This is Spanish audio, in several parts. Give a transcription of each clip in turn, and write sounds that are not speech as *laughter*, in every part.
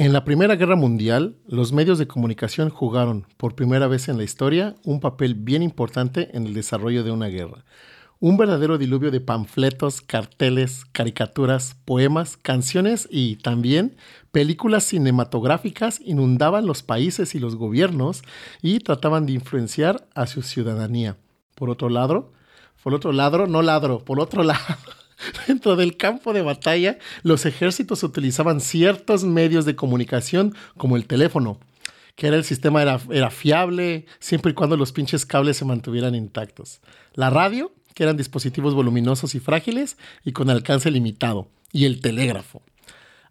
En la Primera Guerra Mundial, los medios de comunicación jugaron, por primera vez en la historia, un papel bien importante en el desarrollo de una guerra. Un verdadero diluvio de panfletos, carteles, caricaturas, poemas, canciones y también películas cinematográficas inundaban los países y los gobiernos y trataban de influenciar a su ciudadanía. Por otro lado, por otro lado, no ladro, por otro *laughs* lado, *laughs* Dentro del campo de batalla, los ejércitos utilizaban ciertos medios de comunicación como el teléfono, que era el sistema era, era fiable siempre y cuando los pinches cables se mantuvieran intactos. La radio, que eran dispositivos voluminosos y frágiles y con alcance limitado. Y el telégrafo.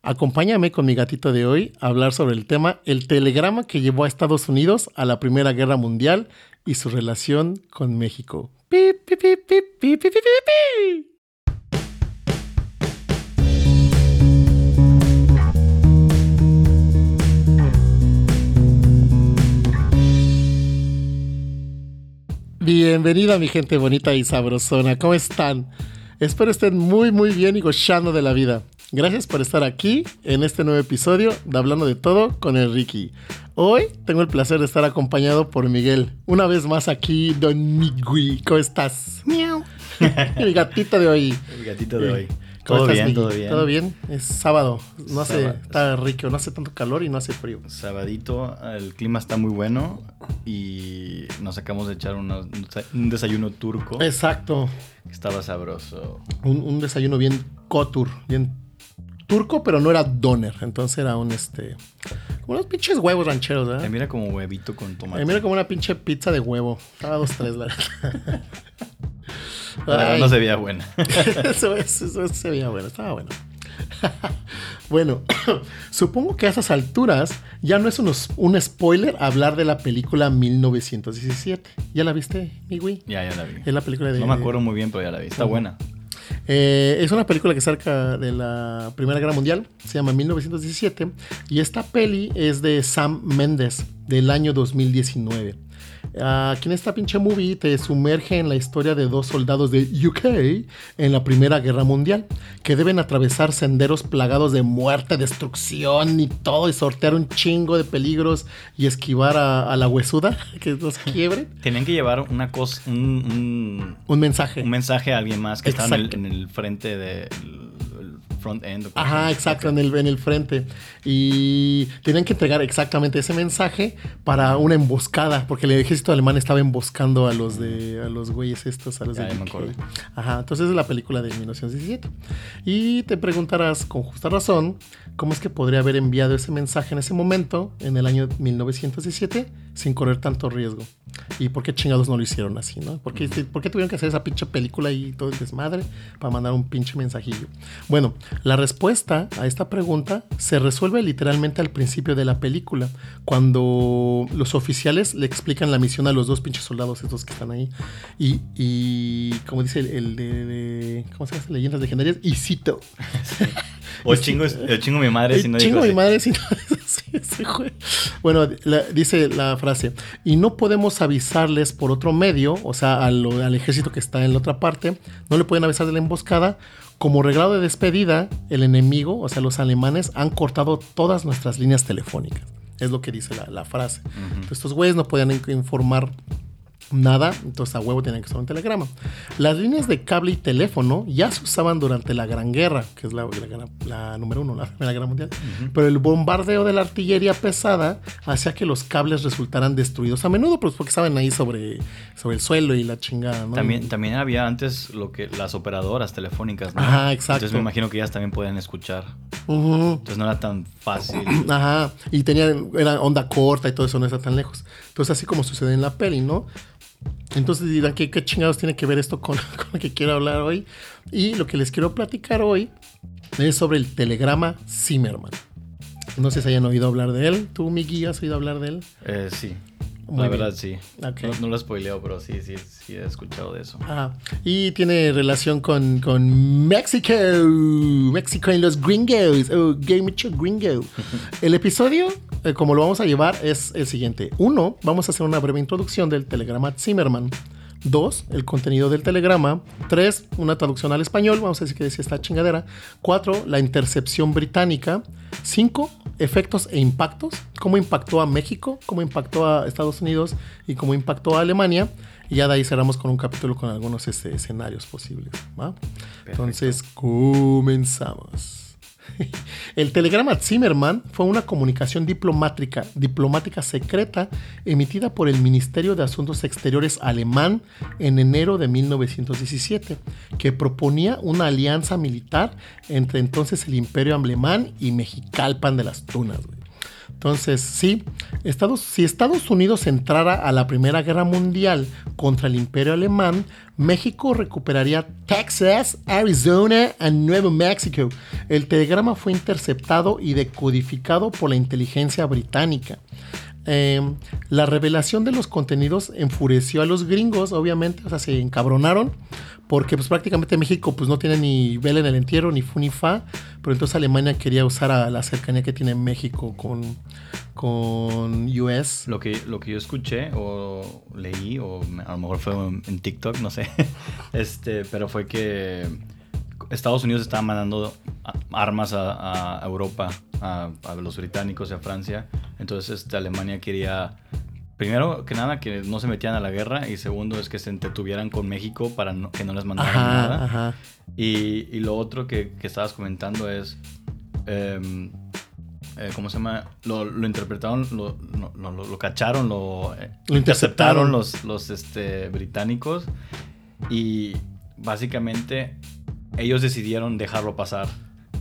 Acompáñame con mi gatito de hoy a hablar sobre el tema el telegrama que llevó a Estados Unidos a la Primera Guerra Mundial y su relación con México. ¡Pi, pi, pi, Bienvenida mi gente bonita y sabrosona, ¿cómo están? Espero estén muy muy bien y gozando de la vida. Gracias por estar aquí en este nuevo episodio de Hablando de Todo con el Ricky. Hoy tengo el placer de estar acompañado por Miguel. Una vez más aquí, Don Migui, ¿cómo estás? Miau. *laughs* el gatito de hoy. El gatito de hoy. ¿Cómo Todo bien, todo bien. Todo bien. Es sábado. No hace, Sábado. está rico, no hace tanto calor y no hace frío. Sabadito, el clima está muy bueno y nos acabamos de echar unos- un desayuno turco Exacto. estaba sabroso. Un, un desayuno bien cotur, bien turco, pero no era doner. Entonces era un este. Como unos pinches huevos rancheros, ¿verdad? mira como huevito con tomate. Ay, mira como una pinche pizza de huevo. Estaba dos, tres, la verdad. *laughs* Pero no se veía buena. *laughs* eso, eso, eso se veía *laughs* bueno, estaba bueno. bueno, supongo que a esas alturas ya no es unos- un spoiler hablar de la película 1917. ¿Ya la viste, mi güey? ya, ya la vi. Es la película de. No me acuerdo muy bien, pero ya la vi. Está buena. Eh, es una película que cerca de la Primera Guerra Mundial, se llama 1917, y esta peli es de Sam Mendes, del año 2019. Aquí en esta pinche movie te sumerge en la historia de dos soldados de UK en la Primera Guerra Mundial, que deben atravesar senderos plagados de muerte, destrucción y todo, y sortear un chingo de peligros y esquivar a, a la huesuda *laughs* que los quiebre. *laughs* Tenían que llevar una cosa, un, un- Un mensaje. un mensaje a alguien más que estaba en el, en el frente del front end. o Ajá, exacto, en el, en el frente. Y tenían que entregar exactamente ese mensaje para una emboscada, porque el ejército alemán estaba emboscando a los de a los güeyes estos, a los Ya, de me. Ajá, entonces es la película de 1917. Y te preguntarás con justa razón, ¿cómo es que podría haber enviado ese mensaje en ese momento, en el año 1917, sin correr tanto riesgo? ¿Y por qué chingados no lo hicieron así, no? ¿Por qué, por qué tuvieron que hacer esa pinche película y todo el desmadre para mandar un pinche mensajillo? Bueno, la respuesta a esta pregunta se resuelve literalmente al principio de la película, cuando los oficiales le explican la misión a los dos pinches soldados estos que están ahí. Y, y como dice el, el de, de- ¿Cómo se llama? Leyendas legendarias. Y cito. *laughs* O chingo, o chingo mi madre si no Eh, dijo chingo mi madre si no. *laughs* Bueno, la- dice la frase, y no podemos avisarles por otro medio, o sea, al, al ejército que está en la otra parte, no le pueden avisar de la emboscada. Como regalo de despedida, el enemigo, o sea, los alemanes, han cortado todas nuestras líneas telefónicas. Es lo que dice la, la frase. Entonces, estos güeyes no podían in- informar nada, entonces a huevo tenían que usar un telegrama. Las líneas de cable y teléfono ya se usaban durante la Gran Guerra, que es la, la la número uno, la *laughs* Primera Guerra Mundial. Ujú. Pero el bombardeo de la artillería pesada hacía que los cables resultaran destruidos a menudo, pues porque estaban ahí sobre, sobre el suelo y la chingada, ¿no? También, también había antes lo que las operadoras telefónicas, ¿no? Ajá, exacto. Entonces me imagino que ellas también podían escuchar. Ujú. Entonces no era tan fácil. *clears throat* Ajá, y tenían, era onda corta y todo eso no está tan lejos. Entonces, así como sucede en la peli, ¿no? Entonces dirán, ¿qué, qué chingados tiene que ver esto con, *laughs* con lo que quiero hablar hoy? Y lo que les quiero platicar hoy es sobre el telegrama Zimmerman. No sé si hayan oído hablar de él. ¿Tú, Migui, has oído hablar de él? Eh, sí. Muy la bien. verdad, sí. Ok. No, no lo spoileo, pero sí, sí, sí he escuchado de eso. Ajá. Y tiene relación con, con México. México en los gringos. Oh, gay mucho gringo. *laughs* El episodio, eh, como lo vamos a llevar, es el siguiente. Uno, vamos a hacer una breve introducción del telegrama Zimmerman. Dos, el contenido del telegrama. Tres, una traducción al español, vamos a decir que decía esta chingadera. Cuatro, la intercepción británica. Cinco, efectos e impactos. Cómo impactó a México, cómo impactó a Estados Unidos y cómo impactó a Alemania. Y ya de ahí cerramos con un capítulo con algunos este, escenarios posibles. ¿va? Entonces, comenzamos. *laughs* El telegrama Zimmerman fue una comunicación diplomática, diplomática secreta emitida por el Ministerio de Asuntos Exteriores alemán en enero de 1917, que proponía una alianza militar entre entonces el Imperio Alemán y Mexicalpan de las Tunas. Entonces, sí, Estados, si Estados Unidos entrara a la Primera Guerra Mundial contra el Imperio Alemán, México recuperaría Texas, Arizona y Nuevo México. El telegrama fue interceptado y decodificado por la inteligencia británica. Em, la revelación de los contenidos enfureció a los gringos, obviamente, o sea, se encabronaron, porque pues prácticamente México pues no tiene ni vela en el entierro, ni fu ni fa, pero entonces Alemania quería usar a la cercanía que tiene México con, con US. Lo que, lo que yo escuché o leí, o a lo mejor fue en TikTok, no sé, *laughs* este, pero fue que Estados Unidos estaba mandando armas a, Europa, a, los británicos y a Francia. Entonces este, Alemania quería, primero que nada, que no se metían a la guerra y segundo es que se entretuvieran con México para que no les mandaran nada. Y, lo otro que, estabas comentando es... Em, eh, ¿cómo se llama? Lo, interpretaron, lo, lo, cacharon, lo, eh, interceptaron los, los este, británicos y básicamente ellos decidieron dejarlo pasar.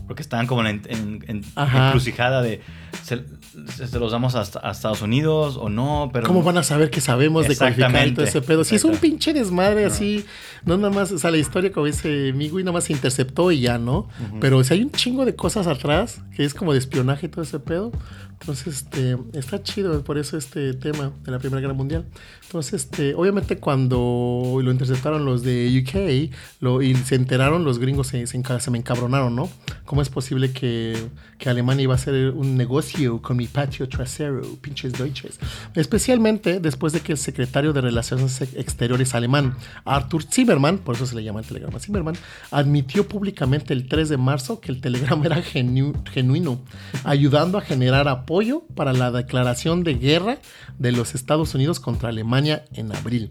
Porque estaban como en, en, encrucijada de ¿se, los damos a, Estados Unidos o no? Pero ¿Cómo van a saber que sabemos de calificar todo ese pedo? Si es un pinche desmadre así, no nada más, o sea, la historia como dice Migui, nada más se interceptó y ya, ¿no? Pero si hay un chingo de cosas atrás, que es como de espionaje y todo ese pedo, entonces, este, está chido por eso este tema de la Primera Guerra Mundial. Entonces, este, obviamente cuando lo interceptaron los de UK lo, y se enteraron, los gringos se, se, me encabronaron, ¿no? ¿Cómo es posible que, que, Alemania iba a hacer un negocio con mi patio trasero, pinches deutsches? Especialmente después de que el secretario de Relaciones Exteriores alemán, Arthur Zimmermann, por eso se le llama el telegrama Zimmermann, admitió públicamente el 3 de marzo que el telegrama era genuino, ayudando a generar apoyo para la declaración de guerra de los Estados Unidos contra Alemania en abril.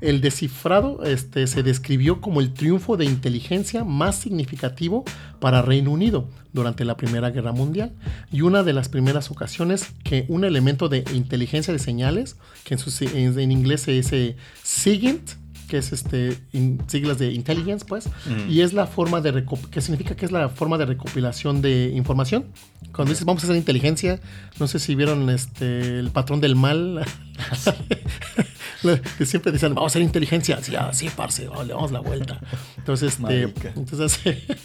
El descifrado este, se describió como el triunfo de inteligencia más significativo para Reino Unido durante la Primera Guerra Mundial y una de las primeras ocasiones que un elemento de inteligencia de señales, que en, en inglés se dice SIGINT, que es este siglas de intelligence, pues, y es la forma de que significa que es la forma de recopilación de información. Cuando dices vamos a hacer inteligencia, no sé si vieron este el patrón del mal. *laughs* que siempre dicen, vamos a hacer inteligencia. Sí, así, parce, le damos la vuelta. Entonces, este, entonces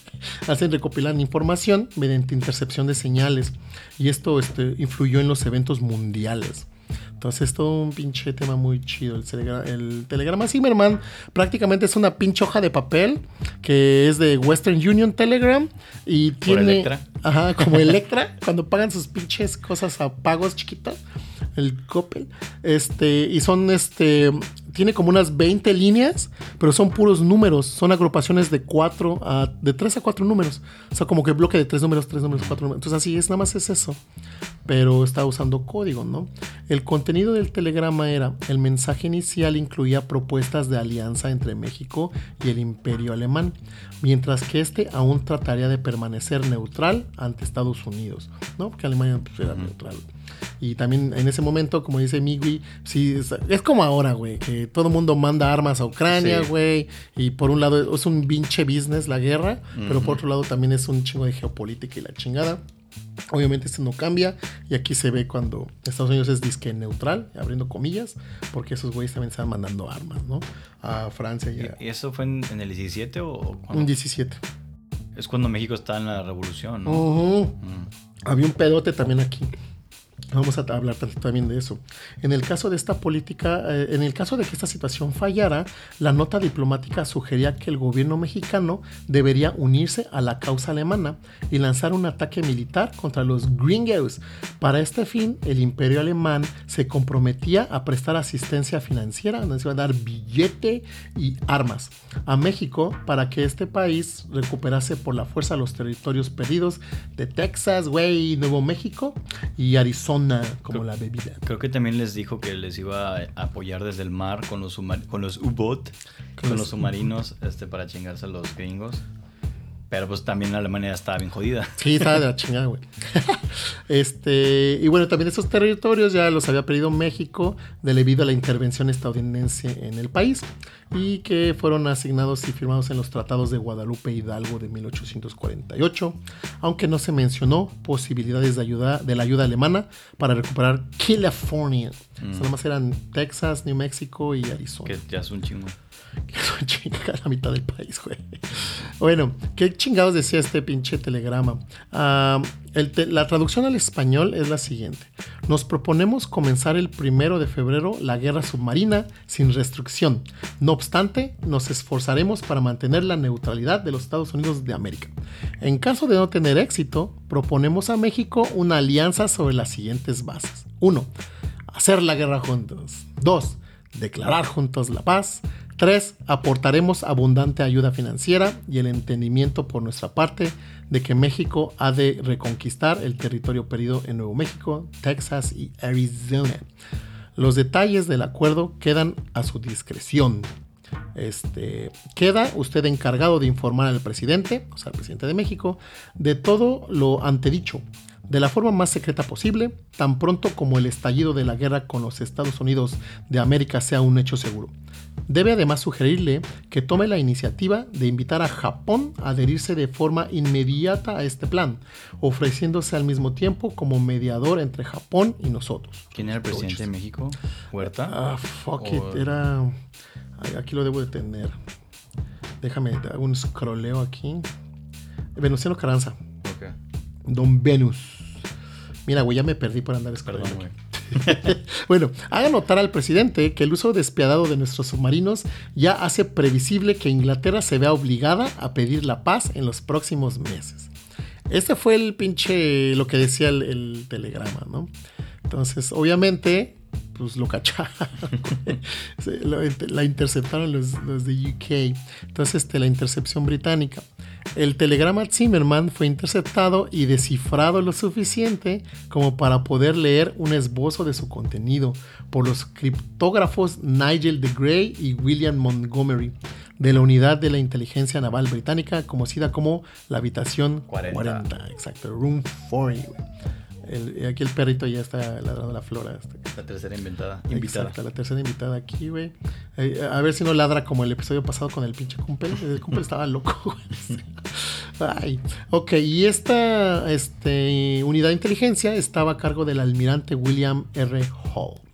*laughs* hacen recopilar información mediante intercepción de señales. Y esto este, influyó en los eventos mundiales. Entonces es todo un pinche tema muy chido. El, telegrama Zimmerman prácticamente es una pinche hoja de papel que es de Western Union Telegram y tiene... Electra. Ajá, como *laughs* Electra, cuando pagan sus pinches cosas a pagos chiquitas, el Coppel. Este, y son este tiene como unas 20 líneas, pero son puros números, son agrupaciones de 4 a de 3 a 4 números. O sea, como que bloque de 3 números, 3 números, 4 números. Entonces así es, nada más es eso. Pero está usando código, ¿no? El contenido del telegrama era, el mensaje inicial incluía propuestas de alianza entre México y el imperio alemán, mientras que este aún trataría de permanecer neutral ante Estados Unidos, ¿no? Porque Alemania pues, era neutral. Y también en ese momento, como dice Migui, sí, es, como ahora, güey, que todo el mundo manda armas a Ucrania, güey. Y por un lado es un pinche business la guerra, pero por otro lado también es un chingo de geopolítica y la chingada. Obviamente esto no cambia y aquí se ve cuando Estados Unidos es disque neutral, abriendo comillas, porque esos güeyes también están mandando armas, ¿no? A Francia y ¿Y eso fue en, el 17 o cuando? En 17. Es cuando México está en la revolución, ¿no? Mm. Había un pedote también aquí. Vamos a hablar también de eso. En el caso de esta política, eh, en el caso de que esta situación fallara, la nota diplomática sugería que el gobierno mexicano debería unirse a la causa alemana y lanzar un ataque militar contra los gringos. Para este fin, el imperio alemán se comprometía a prestar asistencia financiera, donde se iba a dar billete y armas a México para que este país recuperase por la fuerza los territorios perdidos de Texas, güey, Nuevo México y Arizona como la bebida. Creo que también les dijo que les iba a apoyar desde el mar con los, con los U-Boat, con, los submarinos, este, para chingarse a los gringos. Pero pues también Alemania estaba bien jodida. Sí, estaba de la chingada, güey. *laughs* este, y bueno, también esos territorios ya los había perdido México debido a la intervención estadounidense en el país y que fueron asignados y firmados en los tratados de Guadalupe Hidalgo de 1848, aunque no se mencionó posibilidades de ayuda de la ayuda alemana para recuperar California. Mm. Solo más eran Texas, New Mexico y Arizona. Que ya es un chingo. Que chingo la mitad del país, güey. Bueno, ¿qué chingados decía este pinche telegrama? Ah, la traducción al español es la siguiente. Nos proponemos comenzar el primero de febrero la guerra submarina sin restricción. No obstante, nos esforzaremos para mantener la neutralidad de los Estados Unidos de América. En caso de no tener éxito, proponemos a México una alianza sobre las siguientes bases. 1. Hacer la guerra juntos. 2. Declarar juntos la paz. 3. Aportaremos abundante ayuda financiera y el entendimiento por nuestra parte de que México ha de reconquistar el territorio perdido en Nuevo México, Texas y Arizona. Los detalles del acuerdo quedan a su discreción. Este, queda usted encargado de informar al presidente, o sea, al presidente de México, de todo lo antedicho de la forma más secreta posible, tan pronto como el estallido de la guerra con los Estados Unidos de América sea un hecho seguro. Debe además sugerirle que tome la iniciativa de invitar a Japón a adherirse de forma inmediata a este plan, ofreciéndose al mismo tiempo como mediador entre Japón y nosotros. ¿Quién era el presidente de México? ¿Huerta? Ah, fuck it, era... Aquí lo debo de tener. Déjame dar un scrolleo aquí. Venustiano Carranza. Don Venus. Mira, güey, ya me perdí por andar escalando. *laughs* bueno, haga notar al presidente que el uso despiadado de nuestros submarinos ya hace previsible que Inglaterra se vea obligada a pedir la paz en los próximos meses. Este fue el pinche, lo que decía el, telegrama, ¿no? Entonces, obviamente, pues lo cacharon. la interceptaron los, los, de UK. Entonces, este, la intercepción británica. El telegrama Zimmerman fue interceptado y descifrado lo suficiente como para poder leer un esbozo de su contenido por los criptógrafos Nigel de Grey y William Montgomery de la unidad de la inteligencia naval británica conocida como la habitación 40. exacto, Room 40 aquí el perrito ya está ladrando la flora. La tercera invitada. invitada. Exacto, la tercera invitada aquí, güey. Eh, a ver si no ladra como el episodio pasado con el pinche Kumpel. El Kumpel estaba loco, *laughs* Ay. Ok, y esta este, unidad de inteligencia estaba a cargo del almirante William R. Hall.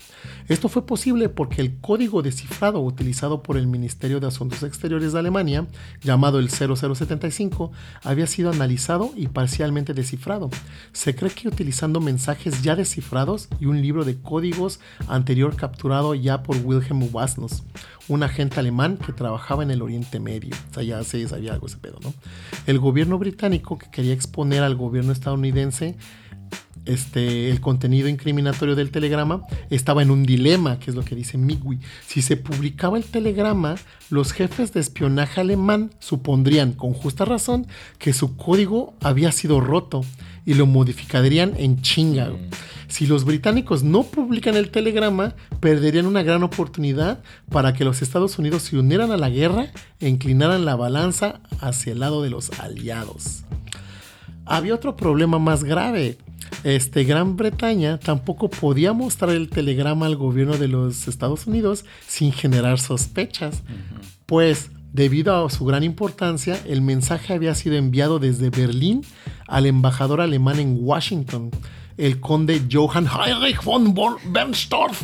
Esto fue posible porque el código descifrado utilizado por el Ministerio de Asuntos Exteriores de Alemania, llamado el 0075, había sido analizado y parcialmente descifrado. Se cree que utilizando mensajes ya descifrados y un libro de códigos anterior capturado ya por Wilhelm Wasnos, un agente alemán que trabajaba en el Oriente Medio. O sea, ya se sabía algo ese pedo, ¿no? El gobierno británico que quería exponer al gobierno estadounidense este, el contenido incriminatorio del telegrama estaba en un dilema, que es lo que dice Migui. Si se publicaba el telegrama, los jefes de espionaje alemán supondrían, con justa razón, que su código había sido roto y lo modificarían en chinga. Mm. Si los británicos no publican el telegrama, perderían una gran oportunidad para que los Estados Unidos se unieran a la guerra e inclinaran la balanza hacia el lado de los aliados. Había otro problema más grave este, Gran Bretaña tampoco podía mostrar el telegrama al gobierno de los Estados Unidos sin generar sospechas, pues debido a su gran importancia, el mensaje había sido enviado desde Berlín al embajador alemán en Washington, el conde Johann Heinrich von Bernstorff,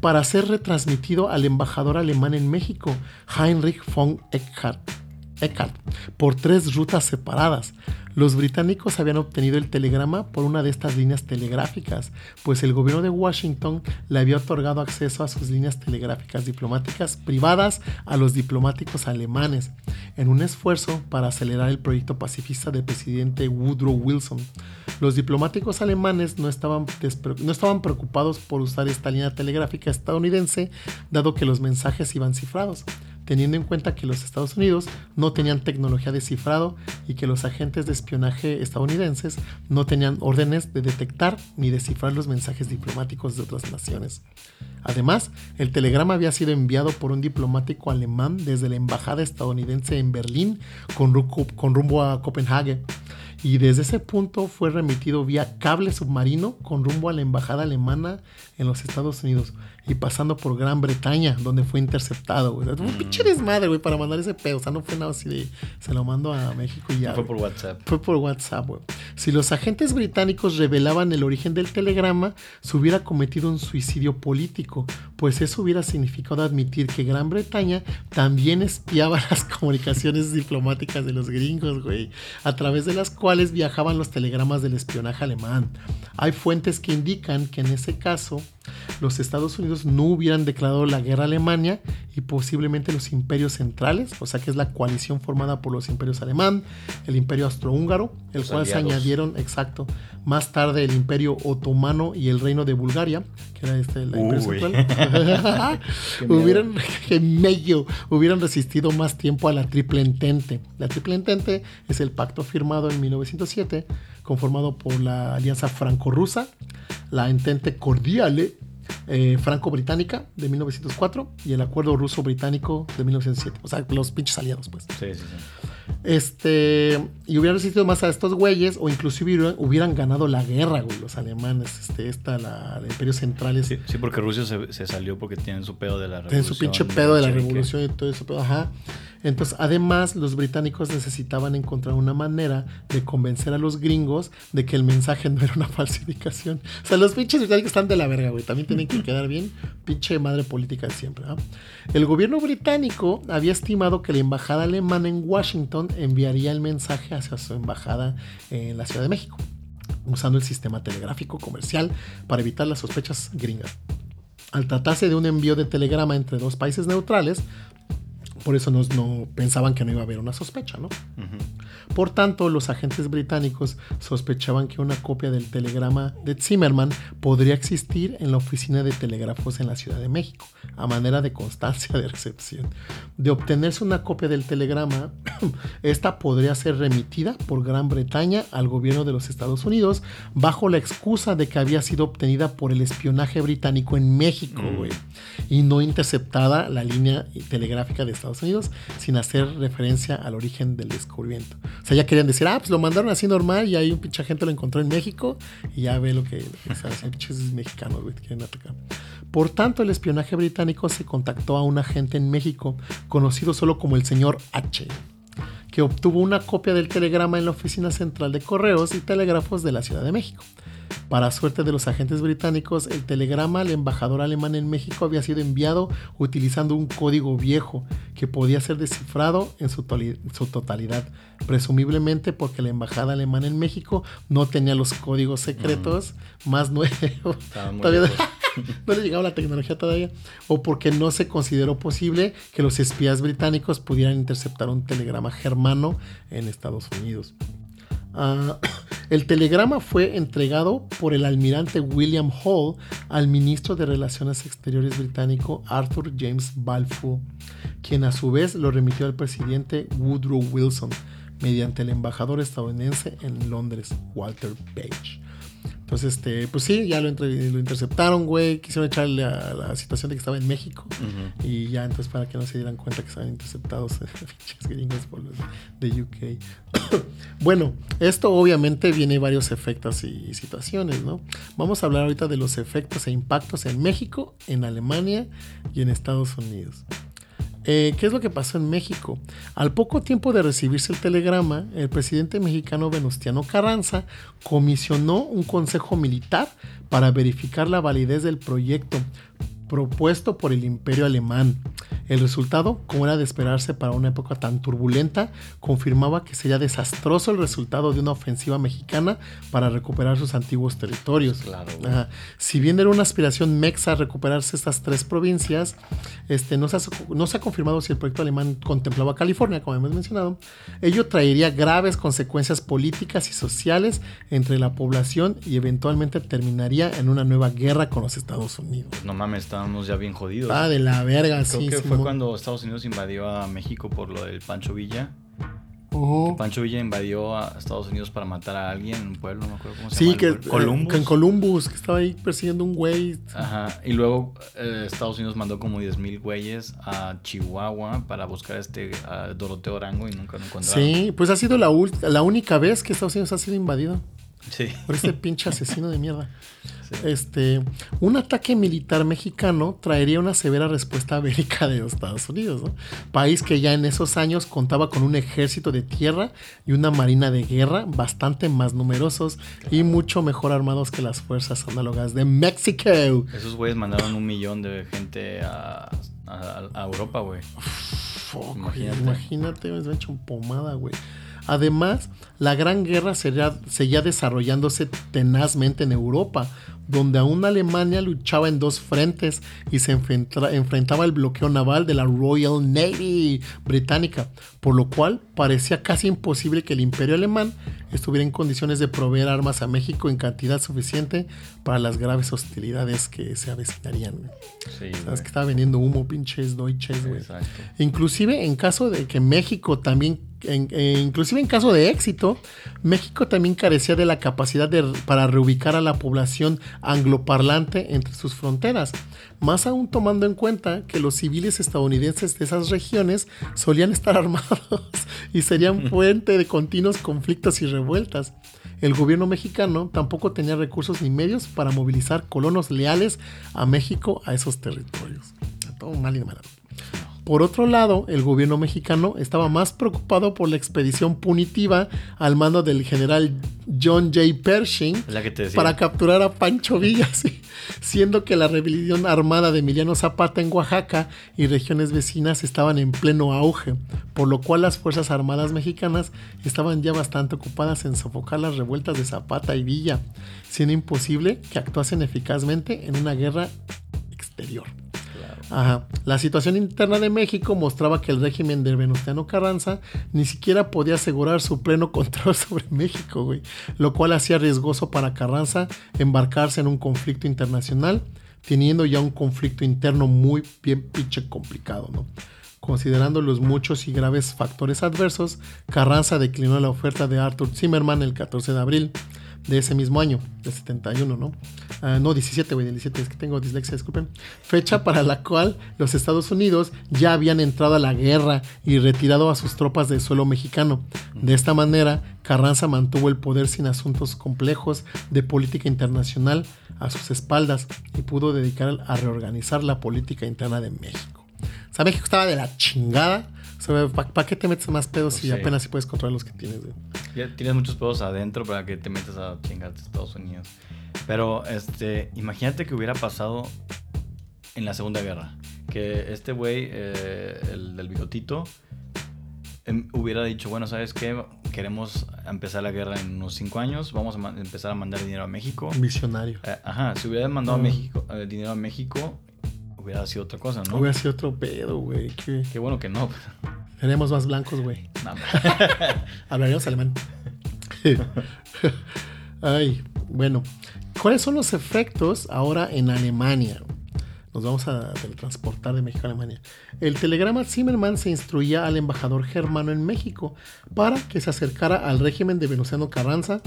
para ser retransmitido al embajador alemán en México, Heinrich von Eckhart. ECAT, por tres rutas separadas. Los británicos habían obtenido el telegrama por una de estas líneas telegráficas, pues el gobierno de Washington le había otorgado acceso a sus líneas telegráficas diplomáticas privadas a los diplomáticos alemanes, en un esfuerzo para acelerar el proyecto pacifista del presidente Woodrow Wilson. Los diplomáticos alemanes no estaban, no estaban preocupados por usar esta línea telegráfica estadounidense, dado que los mensajes iban cifrados teniendo en cuenta que los Estados Unidos no tenían tecnología de cifrado y que los agentes de espionaje estadounidenses no tenían órdenes de detectar ni descifrar los mensajes diplomáticos de otras naciones. Además, el telegrama había sido enviado por un diplomático alemán desde la embajada estadounidense en Berlín con, rumbo a Copenhague y desde ese punto fue remitido vía cable submarino con rumbo a la embajada alemana en los Estados Unidos y pasando por Gran Bretaña, donde fue interceptado, güey. un pinche desmadre, güey, para mandar ese pedo. O sea, no fue nada así de se lo mando a México y ya. fue por WhatsApp. Fue por WhatsApp, güey. Si los agentes británicos revelaban el origen del telegrama, se hubiera cometido un suicidio político, pues eso hubiera significado admitir que Gran Bretaña también espiaba *laughs* las comunicaciones diplomáticas de los gringos, güey, a través de las cuales viajaban los telegramas del espionaje alemán. Hay fuentes que indican que en ese caso los Estados Unidos no hubieran declarado la guerra a Alemania y posiblemente los imperios centrales, o sea que es la coalición formada por los imperios alemán, el imperio austrohúngaro, el cual se añadieron, exacto, más tarde el imperio otomano y el reino de Bulgaria, que era este, la imperio central, *laughs* *laughs* hubieran, *laughs* medio, hubieran resistido más tiempo a la Triple Entente. La Triple Entente es el pacto firmado en 1907 conformado por la Alianza Franco-Rusa, la Entente Cordiale eh, franco-británica de 1904 y el acuerdo ruso-británico de 1907. O sea, los pinches aliados, pues. Sí, sí, sí. Este, y hubieran resistido más a estos güeyes, o inclusive hubieran, ganado la guerra, güey, los alemanes, este, esta, la, la Imperio Central. Sí, sí, porque Rusia se, se, salió porque tienen su pedo de la revolución. Tienen su pinche pedo de la revolución y todo eso, pedo, ajá. Entonces, además, los británicos necesitaban encontrar una manera de convencer a los gringos de que el mensaje no era una *laughs* falsificación. O sea, los pinches británicos están de la verga, güey. También tienen que quedar bien. Pinche madre política de siempre. El gobierno británico había estimado que la embajada alemana en Washington enviaría el mensaje hacia su embajada en la Ciudad de México, usando el sistema telegráfico comercial para evitar las sospechas gringas. Al tratarse de un envío de telegrama entre dos países neutrales, por eso no, pensaban que no iba a haber una sospecha, ¿no? Por tanto, los agentes británicos sospechaban que una copia del telegrama de Zimmerman podría existir en la oficina de telégrafos en la Ciudad de México, a manera de constancia de recepción. De obtenerse una copia del telegrama, *clears throat* esta podría ser remitida por Gran Bretaña al gobierno de los Estados Unidos bajo la excusa de que había sido obtenida por el espionaje británico en México, mm. güey, y no interceptada la línea telegráfica de Estados Unidos sin hacer referencia al origen del descubrimiento. O sea, ya querían decir, ah, pues lo mandaron así normal y ahí un pinche gente lo encontró en México y ya ve lo que, hacen pinches mexicanos, güey, quieren atacar. Por tanto, el espionaje británico se contactó a un agente en México, conocido solo como el señor H, que obtuvo una copia del telegrama en la Oficina Central de Correos y Telégrafos de la Ciudad de México. Para suerte de los agentes británicos, el telegrama al embajador alemán en México había sido enviado utilizando un código viejo que podía ser descifrado en su, totalidad, presumiblemente porque la embajada alemana en México no tenía los códigos secretos mm. más nuevos. *laughs* no le llegaba la tecnología todavía, o porque no se consideró posible que los espías británicos pudieran interceptar un telegrama germano en Estados Unidos. Ah, el telegrama fue entregado por el almirante William Hall al ministro de Relaciones Exteriores británico Arthur James Balfour, quien a su vez lo remitió al presidente Woodrow Wilson mediante el embajador estadounidense en Londres, Walter Page. Entonces, este, pues sí, ya lo, lo interceptaron, güey. Quisieron echarle a la situación de que estaba en México. Y ya, entonces, para que no se dieran cuenta que estaban interceptados *laughs* gringos por los de UK. *coughs* bueno, esto obviamente viene varios efectos y situaciones, ¿no? Vamos a hablar ahorita de los efectos e impactos en México, en Alemania y en Estados Unidos. Eh, ¿Qué es lo que pasó en México? Al poco tiempo de recibirse el telegrama, el presidente mexicano Venustiano Carranza comisionó un consejo militar para verificar la validez del proyecto, propuesto por el imperio alemán. El resultado, como era de esperarse para una época tan turbulenta, confirmaba que sería desastroso el resultado de una ofensiva mexicana para recuperar sus antiguos territorios. Claro, Si bien era una aspiración mexa recuperarse estas tres provincias, este, no, se ha, no se ha confirmado si el proyecto alemán contemplaba California, como hemos mencionado. Ello traería graves consecuencias políticas y sociales entre la población y eventualmente terminaría en una nueva guerra con los Estados Unidos. No mames, estábamos ya bien jodidos. Ah, de la verga, Creo sí. que sí, fue cuando Estados Unidos invadió a México por lo del Pancho Villa. Pancho Villa invadió a Estados Unidos para matar a alguien en un pueblo, no me acuerdo cómo se Sí, llama. que, el pueblo. Columbus. que en Columbus, que estaba ahí persiguiendo un güey. Ajá. Y luego eh, Estados Unidos mandó como 10.000 güeyes a Chihuahua para buscar este a Doroteo Arango y nunca lo encontraron. Sí, pues ha sido la, la única vez que Estados Unidos ha sido invadido Sí. por este pinche asesino de mierda. Sí. Este, un ataque militar mexicano traería una severa respuesta bélica de los Estados Unidos, ¿no? país que ya en esos años contaba con un ejército de tierra y una marina de guerra bastante más numerosos y mucho mejor armados que las fuerzas análogas de México. Esos güeyes mandaron un millón de gente a, a- a Europa, güey. Imagínate. imagínate, me he hecho un pomada, güey. Además, la Gran Guerra sería- seguía desarrollándose tenazmente en Europa, donde aún Alemania luchaba en dos frentes y se enfrenta- enfrentaba al bloqueo naval de la Royal Navy británica, por lo cual parecía casi imposible que el imperio alemán estuviera en condiciones de proveer armas a México en cantidad suficiente para las graves hostilidades que se avecinarían. Sí, Sabes que estaba vendiendo humo, pinches Deutsches, güey. Inclusive en caso de que México también, en- eh, inclusive en caso de éxito, México también carecía de la capacidad de- para reubicar a la población angloparlante entre sus fronteras. Más aún tomando en cuenta que los civiles estadounidenses de esas regiones solían estar *laughs* armados y serían fuente de continuos conflictos y revueltas. El gobierno mexicano tampoco tenía recursos ni medios para movilizar colonos leales a México a esos territorios. Todo mal y maravilla. Por otro lado, el gobierno mexicano estaba más preocupado por la expedición punitiva al mando del general John J. Pershing para capturar a Pancho Villa, *laughs* siendo que la rebelión armada de Emiliano Zapata en Oaxaca y regiones vecinas estaban en pleno auge, por lo cual las Fuerzas Armadas mexicanas estaban ya bastante ocupadas en sofocar las revueltas de Zapata y Villa, siendo imposible que actuasen eficazmente en una guerra exterior. La situación interna de México mostraba que el régimen de Venustiano Carranza ni siquiera podía asegurar su pleno *laughs* control sobre México. Lo cual hacía riesgoso para Carranza embarcarse en un conflicto internacional, teniendo ya un conflicto interno muy bien pinche complicado. Considerando los muchos y graves factores adversos, Carranza declinó la oferta de Arthur Zimmerman el 14 de abril de ese mismo año, del 71, ¿no? Ah, no, 17, güey, del 17, es que tengo dislexia, disculpen. Fecha para la cual los Estados Unidos ya habían entrado a la guerra y retirado a sus tropas del suelo mexicano. De esta manera, Carranza mantuvo el poder sin asuntos complejos de política internacional a sus espaldas y pudo dedicar a reorganizar la política interna de México. O sea, México estaba de la chingada. ¿Para qué te metes más pedos si Sí. apenas si puedes controlar los que tienes, güey? Ya tienes muchos pedos adentro para que te metas a chingarte a Estados Unidos. Pero, este, imagínate que hubiera pasado en la Segunda Guerra. Que este güey, eh, el del bigotito, em, hubiera dicho, bueno, ¿sabes qué? Queremos empezar la guerra en unos cinco años, vamos a empezar a mandar dinero a México. Visionario. Eh, ajá, si hubiera mandado a. México, eh, dinero a México, hubiera sido otra cosa, ¿no? Hubiera sido otro pedo, güey. Qué bueno que no. seremos más blancos, güey. No, *laughs* Hablaríamos alemán. *laughs* Ay, bueno. ¿Cuáles son los efectos ahora en Alemania? Nos vamos a teletransportar de México a Alemania. El telegrama Zimmerman se instruía al embajador germano en México para que se acercara al régimen de Venustiano Carranza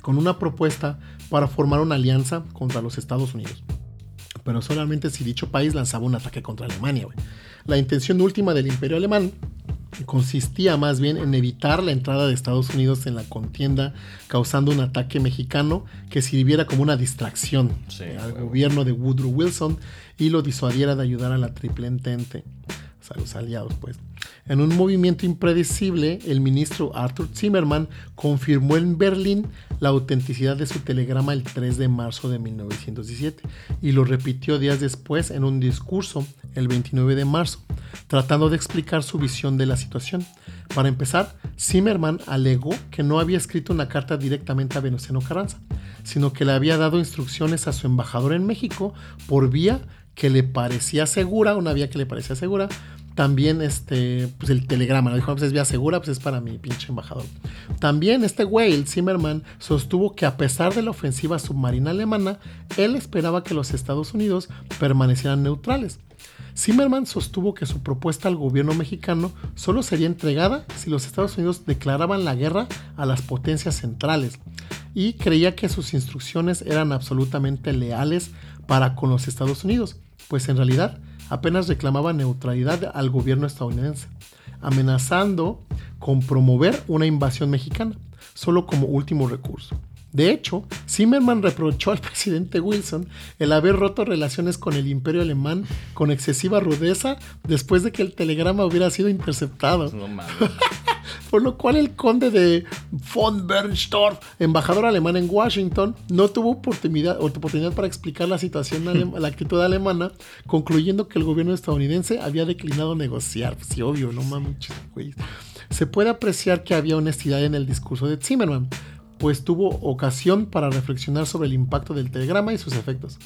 con una propuesta para formar una alianza contra los Estados Unidos. Pero solamente si dicho país lanzaba un ataque contra Alemania. La intención última del imperio alemán consistía más bien en evitar la entrada de Estados Unidos en la contienda, causando un ataque mexicano que sirviera como una distracción Sí, al gobierno de Woodrow Wilson y lo disuadiera de ayudar a la Triple Entente, o sea, los aliados, pues. En un movimiento impredecible, el ministro Arthur Zimmerman confirmó en Berlín la autenticidad de su telegrama el 3 de marzo de 1917 y lo repitió días después en un discurso el 29 de marzo, tratando de explicar su visión de la situación. Para empezar, Zimmerman alegó que no había escrito una carta directamente a Venustiano Carranza, sino que le había dado instrucciones a su embajador en México por vía que le parecía segura, una vía que le parecía segura, también este, pues el telegrama, ¿no? dijo, pues es vía segura, pues es para mi pinche embajador. También este güey, el Zimmerman, sostuvo que a pesar de la ofensiva submarina alemana, él esperaba que los Estados Unidos permanecieran neutrales. Zimmerman sostuvo que su propuesta al gobierno mexicano solo sería entregada si los Estados Unidos declaraban la guerra a las potencias centrales y creía que sus instrucciones eran absolutamente leales para con los Estados Unidos, pues en realidad apenas reclamaba neutralidad al gobierno estadounidense, amenazando con promover una invasión mexicana, solo como último recurso. De hecho, Zimmerman reprochó al *laughs* presidente Wilson el haber roto relaciones con el imperio alemán con excesiva rudeza después de que el telegrama hubiera sido interceptado. Por lo cual el conde de von Bernstorff, embajador alemán en Washington, no tuvo oportunidad, oportunidad para explicar la situación, la actitud alemana, concluyendo que el gobierno estadounidense había declinado negociar. Sí, obvio, no mames, güey. Se puede apreciar que había honestidad en el discurso de Zimmerman, pues tuvo ocasión para reflexionar sobre el impacto del telegrama y sus efectos.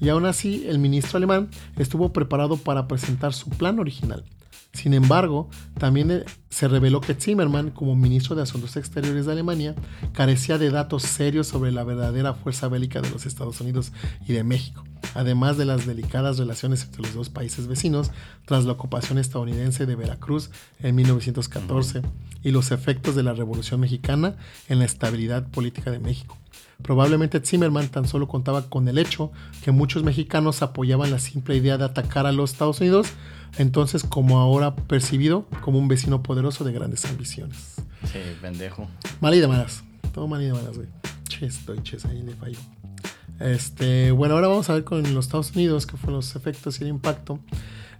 Y aún así, el ministro alemán estuvo preparado para presentar su plan original. Sin embargo, también eh, se reveló que Zimmerman, como ministro de Asuntos Exteriores de Alemania, carecía de datos serios sobre la verdadera fuerza bélica de los Estados Unidos y de México, además de las delicadas relaciones entre los dos países vecinos tras la ocupación estadounidense de Veracruz en 1914 y los efectos de la Revolución Mexicana en la estabilidad política de México. Probablemente Zimmerman tan solo contaba con el hecho que muchos mexicanos apoyaban la simple idea de atacar a los Estados Unidos, entonces como ahora percibido como un vecino poderoso de grandes ambiciones. Sí, pendejo. Mal y de malas. Todo mal y de malas, güey. Ches, estoy ches, ahí le fallo. Este, bueno, ahora vamos a ver con los Estados Unidos qué fueron los efectos y el impacto.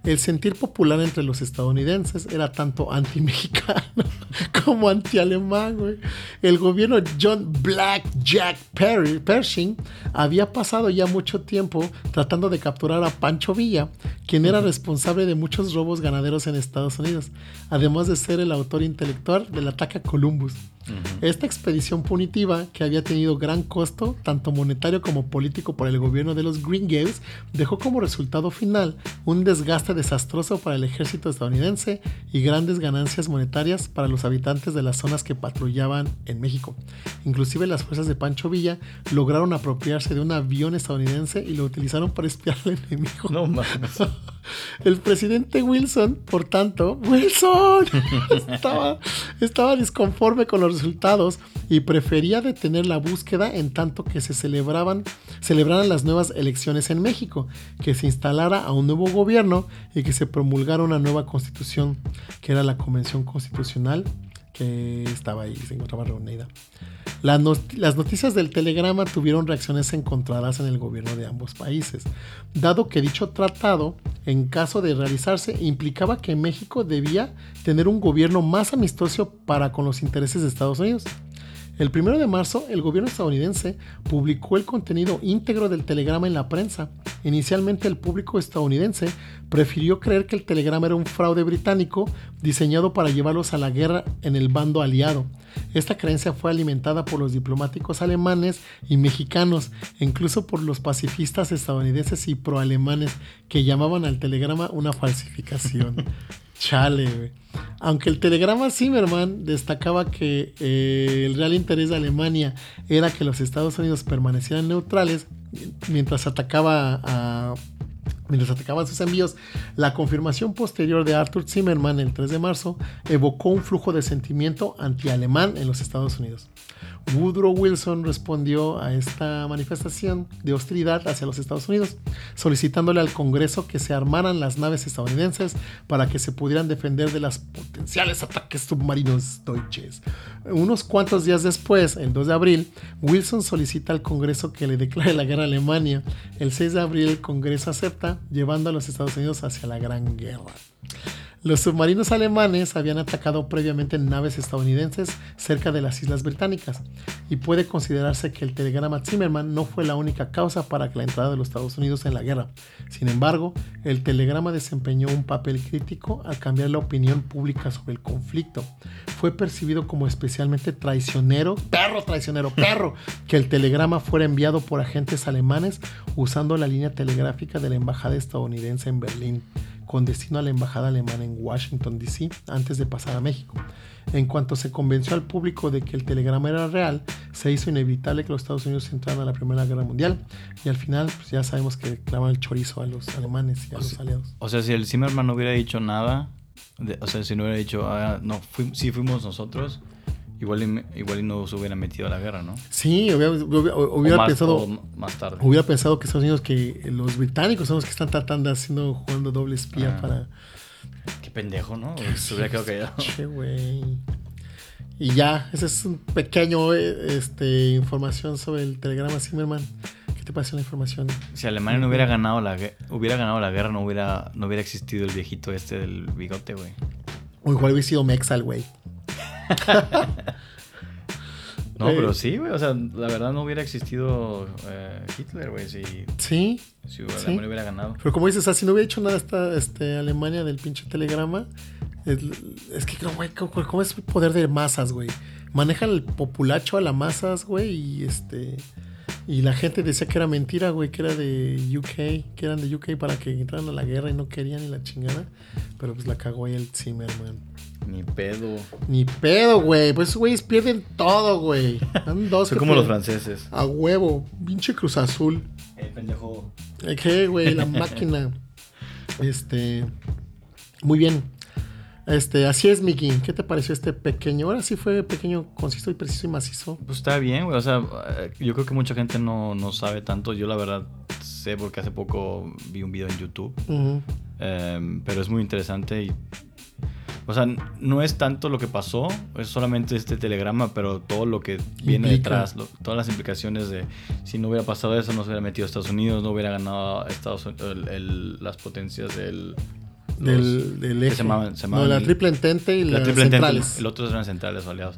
El sentir popular entre los estadounidenses era tanto anti-mexicano *laughs* como anti-alemán, güey. El gobierno John Black Jack Perry, Pershing había pasado ya mucho tiempo tratando de capturar a Pancho Villa, quien era responsable de muchos robos ganaderos en Estados Unidos, además de ser el autor intelectual del ataque a Columbus. Esta expedición punitiva, que había tenido gran costo, tanto monetario como político para el gobierno de los Green Gables, dejó como resultado final un desgaste desastroso para el ejército estadounidense y grandes ganancias monetarias para los habitantes de las zonas que patrullaban en México. Inclusive las fuerzas de Pancho Villa lograron apropiarse de un avión estadounidense y lo utilizaron para espiar al enemigo. No mames. *laughs* *laughs* El presidente Wilson, por tanto, Wilson *laughs* estaba, estaba disconforme con los resultados y prefería detener la búsqueda en tanto que se celebraban, celebraran las nuevas elecciones en México, que se instalara a un nuevo gobierno y que se promulgara una nueva constitución, que era la Convención Constitucional que estaba ahí, se encontraba reunida. Las, noticias del telegrama tuvieron reacciones encontradas en el gobierno de ambos países, dado que dicho tratado, en caso de realizarse, implicaba que México debía tener un gobierno más amistoso para con los intereses de Estados Unidos. El 1 de marzo, el gobierno estadounidense publicó el contenido íntegro del telegrama en la prensa. Inicialmente, el público estadounidense prefirió creer que el telegrama era un fraude británico diseñado para llevarlos a la guerra en el bando aliado. Esta creencia fue alimentada por los diplomáticos alemanes y mexicanos, incluso por los pacifistas estadounidenses y proalemanes que llamaban al telegrama una falsificación. *laughs* Chale, Aunque el telegrama Zimmerman destacaba que eh, el real interés de Alemania era que los Estados Unidos permanecieran neutrales mientras atacaba a mientras atacaban sus envíos, la confirmación posterior de Arthur Zimmerman el 3 de marzo evocó un flujo de sentimiento anti-alemán en los Estados Unidos. Woodrow Wilson respondió a esta manifestación de hostilidad hacia los Estados Unidos, solicitándole al Congreso que se armaran las naves estadounidenses para que se pudieran defender de los potenciales ataques submarinos deutsches. Unos cuantos días después, el 2 de abril, Wilson solicita al Congreso que le declare la guerra a Alemania. El 6 de abril el Congreso acepta, llevando a los Estados Unidos hacia la Gran Guerra. Los submarinos alemanes habían atacado previamente naves estadounidenses cerca de las Islas Británicas y puede considerarse que el telegrama Zimmerman no fue la única causa para la entrada de los Estados Unidos en la guerra. Sin embargo, el telegrama desempeñó un papel crítico al cambiar la opinión pública sobre el conflicto. Fue percibido como especialmente traicionero, perro traicionero, perro, *laughs* que el telegrama fuera enviado por agentes alemanes usando la línea telegráfica de la embajada estadounidense en Berlín con destino a la embajada alemana en Washington, D.C., antes de pasar a México. En cuanto se convenció al público de que el telegrama era real, se hizo inevitable que los Estados Unidos entraran a la Primera Guerra Mundial y al final pues ya sabemos que clavan el chorizo a los alemanes y a los aliados. O sea, si el Zimmerman no hubiera dicho nada, o sea, si no hubiera dicho, ah, no, sí fuimos nosotros, Igual y, igual no se hubiera metido a la guerra, ¿no? Sí, hubiera, pensado. más tarde. Hubiera pensado que Estados Unidos, que los británicos son los que están tratando, haciendo, jugando doble espía ah. para. Qué pendejo, ¿no? Se hubiera quedado callado. Che, güey. Y ya, esa es un pequeño este, información sobre el telegrama Zimmerman. ¿Qué te parece la información? Si Alemania no hubiera ganado la hubiera ganado la guerra, no hubiera, no hubiera existido el viejito este del bigote, güey. O igual hubiera sido Mexal, güey. *laughs* no, pero sí, güey. O sea, la verdad no hubiera existido eh, Hitler, güey. Si, sí. Si Alemania hubiera ganado. Pero como dices, si no hubiera hecho nada esta este, Alemania del pinche telegrama, es, que, güey, ¿cómo es el poder de masas, güey? Maneja el populacho a las masas, güey, y este. Y la gente decía que era mentira, güey, que era de UK, que eran de UK para que entraran a la guerra y no querían ni la chingada. Pero pues la cagó ahí el Zimmerman. Ni pedo. Ni pedo, güey. Pues esos güeyes pierden todo, güey. Son *laughs* como los franceses. A huevo. Pinche Cruz Azul. El pendejo. ¿Qué, güey? La máquina. *laughs* Este. Muy bien. Este, así es, Miki. ¿Qué te pareció este pequeño? Ahora sí fue pequeño, conciso y preciso y macizo. Pues está bien, güey. O sea, yo creo que mucha gente no, no sabe tanto. Yo la verdad sé porque hace poco vi un video en YouTube. Em, pero es muy interesante y o sea, no es tanto lo que pasó, es solamente este telegrama, pero todo lo que viene detrás, todas las implicaciones de si no hubiera pasado eso, no se hubiera metido a Estados Unidos, no hubiera ganado Estados las potencias del... del, eje. Se llamaban, no, la triple entente y la triple centrales. el otro eran centrales aliados.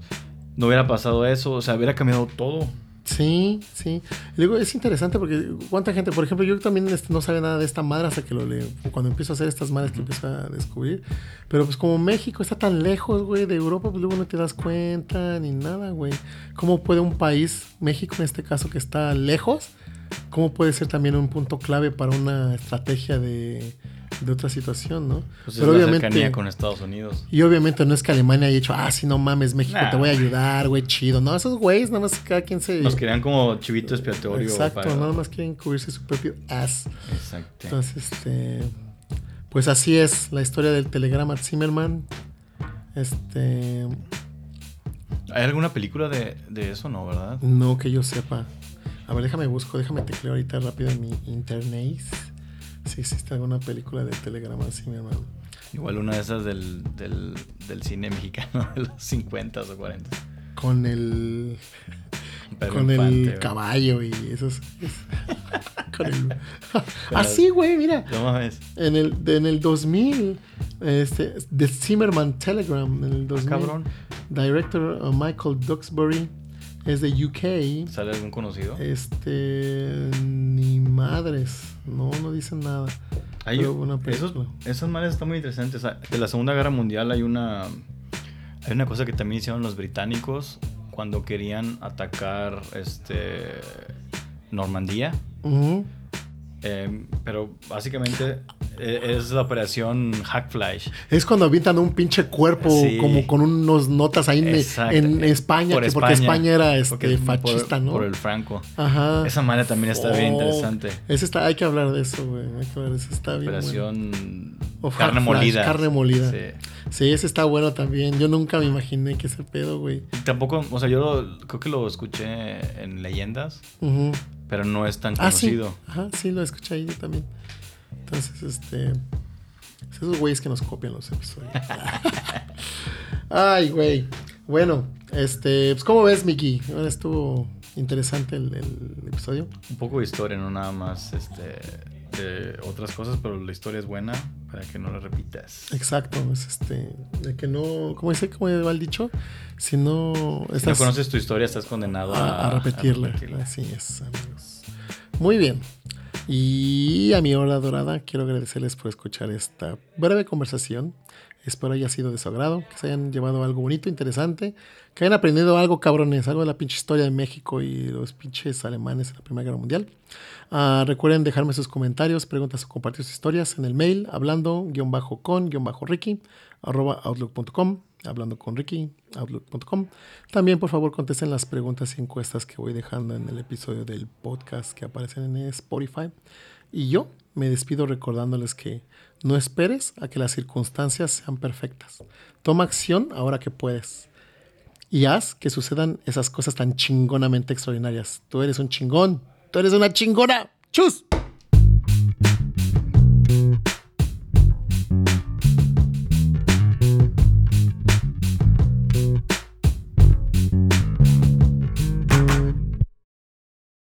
No hubiera pasado eso, o sea, hubiera cambiado todo. Sí, sí. digo, es interesante porque cuánta gente, por ejemplo, yo también este, no sabía nada de esta madre hasta que lo leo, cuando empiezo a hacer estas madres que empiezo a descubrir. Pero pues como México está tan lejos, güey, de Europa, pues luego no te das cuenta ni nada, güey. ¿Cómo puede un país, México en este caso, que está lejos, cómo puede ser también un punto clave para una estrategia de de otra situación, ¿no? Pues Pero obviamente con Estados Unidos. Y obviamente no es que Alemania haya dicho, ah, sí, no mames, México te voy a ayudar, güey, chido. No, esos güeyes nada más cada quien se. Nos querían como chivito expiatorio. Exacto, nada más quieren cubrirse su propio ass. Exacto. Entonces, este. Pues así es la historia del telegrama Zimmerman. Este. ¿Hay alguna película de, de eso, no, verdad? No, que yo sepa. A ver, déjame busco, déjame teclear ahorita rápido en mi internet si existe alguna película de Telegrama así, mi hermano. Igual una de esas del, del, cine mexicano de los 50 o 40. Con el. con el caballo y esos. *laughs* con el. Así, güey, mira. ¿Cómo ves? En el, en el 2000, este, The Zimmerman Telegram, en el 2000. Cabrón. Director uh, Michael Duxbury es de UK. ¿Sale algún conocido? Este. Ni madres. No, no dicen nada. Hay una esos, esas madres están muy interesantes. de la Segunda Guerra Mundial hay una. Hay una cosa que también hicieron los británicos cuando querían atacar este. Normandía. Em, pero básicamente eh, es la operación Hackflash. Es cuando avientan un pinche cuerpo como con unos notas ahí en, España, porque España era este, fascista, ¿no? Por el Franco. Ajá. Esa manera también está bien oh, interesante. Ese está, hay que hablar de eso, güey. Hay que hablar de eso, está bien. Operación carne molida. Carne molida. Sí. sí. ese está bueno también. Yo nunca me imaginé que ese pedo, güey. Tampoco, o sea, yo creo que lo escuché en leyendas, pero no es tan ah, conocido. sí. Ajá, sí, lo escuché ahí yo también. Entonces, este. Esos güeyes que nos copian los episodios. *laughs* Ay, güey. Bueno, este. Pues, ¿cómo ves, Miki? Ahora estuvo interesante el, episodio. Un poco de historia, no nada más este este, otras cosas, pero la historia es buena para que no la repitas. Exacto, es este, de que no, ¿cómo dice, cómo va el dicho? Si no, si no conoces tu historia, estás condenado a, a, repetirla. Así es, amigos. Muy bien. Y a mi hora dorada, quiero agradecerles por escuchar esta breve conversación. Espero haya sido de su agrado, que se hayan llevado algo bonito, interesante, que hayan aprendido algo cabrones, algo de la pinche historia de México y los pinches alemanes en la Primera Guerra Mundial. Uh, recuerden dejarme sus comentarios, preguntas o compartir sus historias en el mail hablando-con-ricky arroba outlook.com hablando con Ricky, outlook.com. También, por favor, contesten las preguntas y encuestas que voy dejando en el episodio del podcast que aparecen en Spotify. Y yo me despido recordándoles que no esperes a que las circunstancias sean perfectas. Toma acción ahora que puedes. Y haz que sucedan esas cosas tan chingonamente extraordinarias. Tú eres un chingón. Tú eres una chingona. ¡Chus!